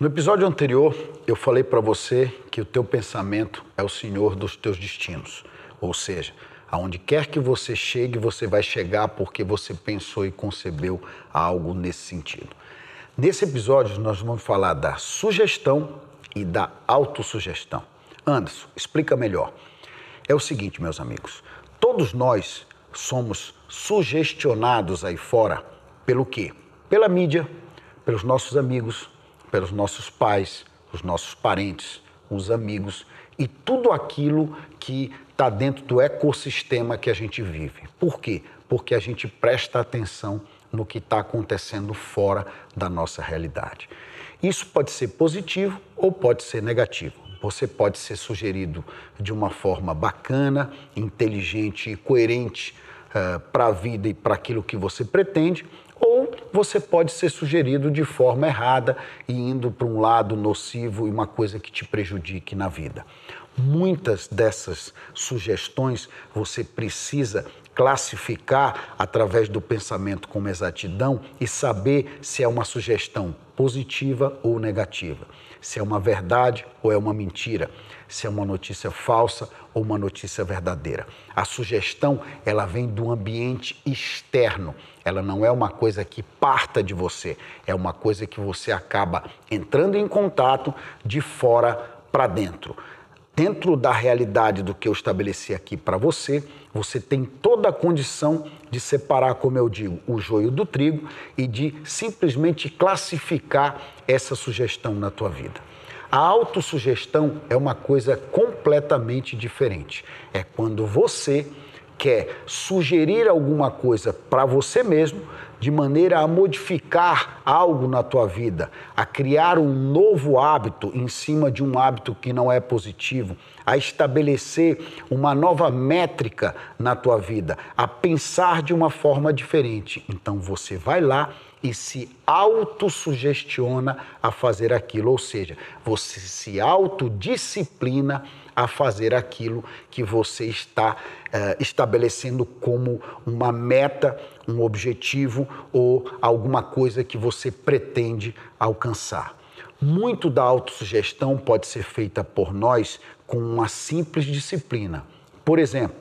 No episódio anterior, eu falei para você que o teu pensamento é o senhor dos teus destinos. Ou seja, aonde quer que você chegue, você vai chegar porque você pensou e concebeu algo nesse sentido. Nesse episódio, nós vamos falar da sugestão e da autossugestão. Anderson, explica melhor. É o seguinte, meus amigos, todos nós somos sugestionados aí fora pelo quê? Pela mídia, pelos nossos amigos, pelos nossos pais, os nossos parentes, os amigos e tudo aquilo que está dentro do ecossistema que a gente vive. Por quê? Porque a gente presta atenção no que está acontecendo fora da nossa realidade. Isso pode ser positivo ou pode ser negativo. Você pode ser sugerido de uma forma bacana, inteligente e coerente uh, para a vida e para aquilo que você pretende, ou você pode ser sugerido de forma errada e indo para um lado nocivo e uma coisa que te prejudique na vida. Muitas dessas sugestões você precisa classificar através do pensamento com exatidão e saber se é uma sugestão positiva ou negativa, se é uma verdade ou é uma mentira, se é uma notícia falsa ou uma notícia verdadeira. A sugestão, ela vem do ambiente externo. Ela não é uma coisa que parta de você, é uma coisa que você acaba entrando em contato de fora para dentro. Dentro da realidade do que eu estabeleci aqui para você, você tem toda a condição de separar, como eu digo, o joio do trigo e de simplesmente classificar essa sugestão na tua vida. A autossugestão é uma coisa completamente diferente. É quando você quer sugerir alguma coisa para você mesmo, de maneira a modificar algo na tua vida, a criar um novo hábito em cima de um hábito que não é positivo, a estabelecer uma nova métrica na tua vida, a pensar de uma forma diferente. Então você vai lá e se autossugestiona a fazer aquilo, ou seja, você se autodisciplina a fazer aquilo que você está eh, estabelecendo como uma meta, um objetivo ou alguma coisa que você pretende alcançar. Muito da autossugestão pode ser feita por nós com uma simples disciplina. Por exemplo,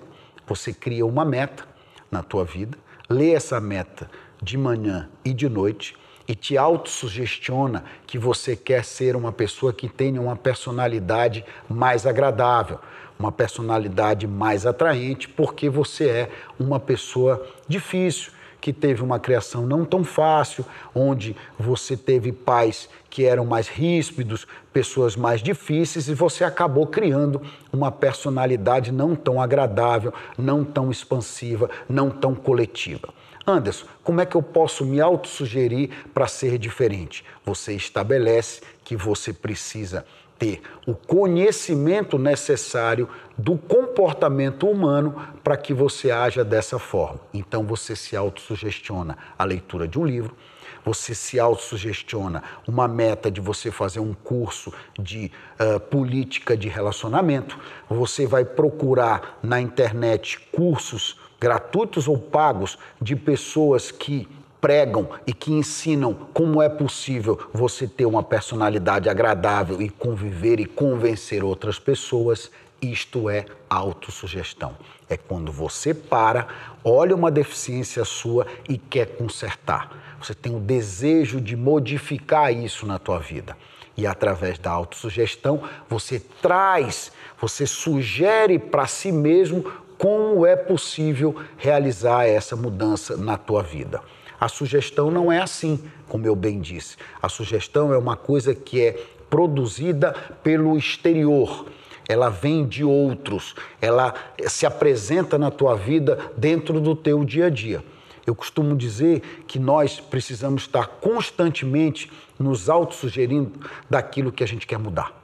você cria uma meta na tua vida, lê essa meta de manhã e de noite e te autossugestiona que você quer ser uma pessoa que tenha uma personalidade mais agradável, uma personalidade mais atraente, porque você é uma pessoa difícil, que teve uma criação não tão fácil, onde você teve pais que eram mais ríspidos, pessoas mais difíceis, e você acabou criando uma personalidade não tão agradável, não tão expansiva, não tão coletiva. Anderson, como é que eu posso me autossugerir para ser diferente? Você estabelece que você precisa ter o conhecimento necessário do comportamento humano para que você haja dessa forma. Então você se autossugestiona a leitura de um livro, você se autossugestiona uma meta de você fazer um curso de uh, política de relacionamento, você vai procurar na internet cursos gratuitos ou pagos, de pessoas que pregam e que ensinam como é possível você ter uma personalidade agradável e conviver e convencer outras pessoas, isto é autossugestão. É quando você para, olha uma deficiência sua e quer consertar. Você tem o desejo de modificar isso na tua vida. E através da autossugestão, você traz, você sugere para si mesmo como é possível realizar essa mudança na tua vida. A sugestão não é assim, como eu bem disse. A sugestão é uma coisa que é produzida pelo exterior. Ela vem de outros, ela se apresenta na tua vida dentro do teu dia a dia. Eu costumo dizer que nós precisamos estar constantemente nos autossugerindo daquilo que a gente quer mudar.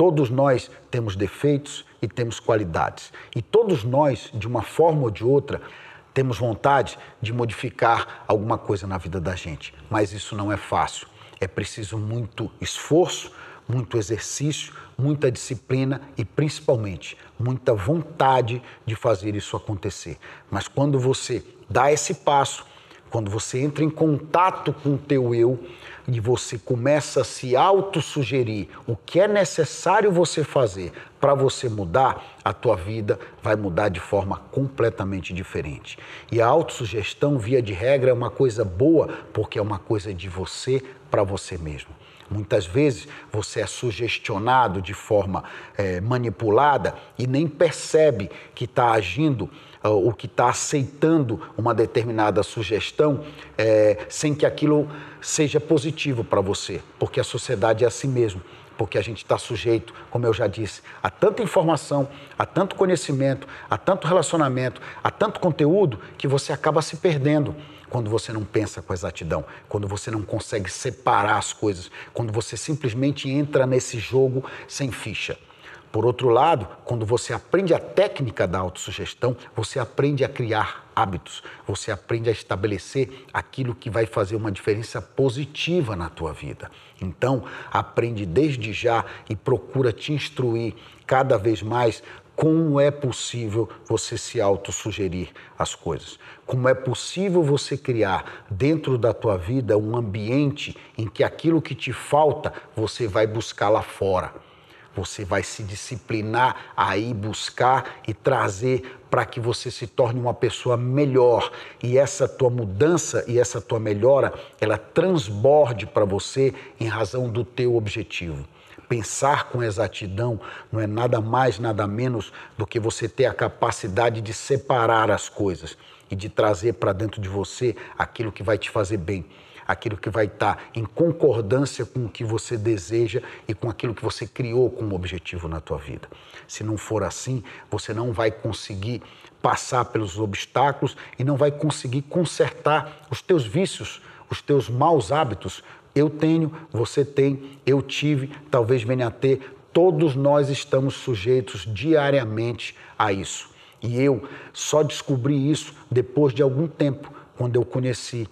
Todos nós temos defeitos e temos qualidades. E todos nós, de uma forma ou de outra, temos vontade de modificar alguma coisa na vida da gente. Mas isso não é fácil. É preciso muito esforço, muito exercício, muita disciplina e principalmente muita vontade de fazer isso acontecer. Mas quando você dá esse passo, quando você entra em contato com o teu eu e você começa a se autossugerir o que é necessário você fazer para você mudar, a tua vida vai mudar de forma completamente diferente. E a autossugestão, via de regra, é uma coisa boa, porque é uma coisa de você para você mesmo. Muitas vezes você é sugestionado de forma é, manipulada e nem percebe que está agindo uh, ou que está aceitando uma determinada sugestão é, sem que aquilo seja positivo para você, porque a sociedade é assim mesmo porque a gente está sujeito, como eu já disse, a tanta informação, a tanto conhecimento, a tanto relacionamento, a tanto conteúdo, que você acaba se perdendo quando você não pensa com exatidão, quando você não consegue separar as coisas, quando você simplesmente entra nesse jogo sem ficha. Por outro lado, quando você aprende a técnica da autossugestão, você aprende a criar hábitos, você aprende a estabelecer aquilo que vai fazer uma diferença positiva na tua vida. Então, aprende desde já e procura te instruir cada vez mais como é possível você se autossugerir as coisas? Como é possível você criar dentro da tua vida um ambiente em que aquilo que te falta você vai buscar lá fora? Você vai se disciplinar a ir buscar e trazer para que você se torne uma pessoa melhor e essa tua mudança e essa tua melhora, ela transborde para você em razão do teu objetivo. Pensar com exatidão não é nada mais, nada menos do que você ter a capacidade de separar as coisas e de trazer para dentro de você aquilo que vai te fazer bem aquilo que vai estar em concordância com o que você deseja e com aquilo que você criou como objetivo na tua vida. Se não for assim, você não vai conseguir passar pelos obstáculos e não vai conseguir consertar os teus vícios, os teus maus hábitos. Eu tenho, você tem, eu tive, talvez venha a ter, todos nós estamos sujeitos diariamente a isso. E eu só descobri isso depois de algum tempo, quando eu conheci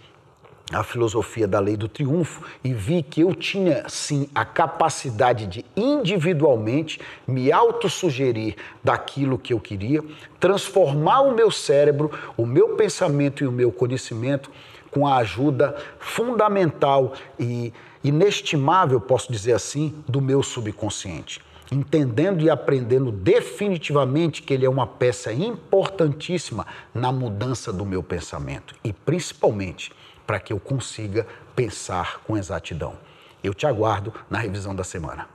a filosofia da lei do triunfo e vi que eu tinha sim a capacidade de individualmente me autossugerir daquilo que eu queria, transformar o meu cérebro, o meu pensamento e o meu conhecimento com a ajuda fundamental e inestimável, posso dizer assim, do meu subconsciente. Entendendo e aprendendo definitivamente que ele é uma peça importantíssima na mudança do meu pensamento e principalmente para que eu consiga pensar com exatidão. Eu te aguardo na revisão da semana.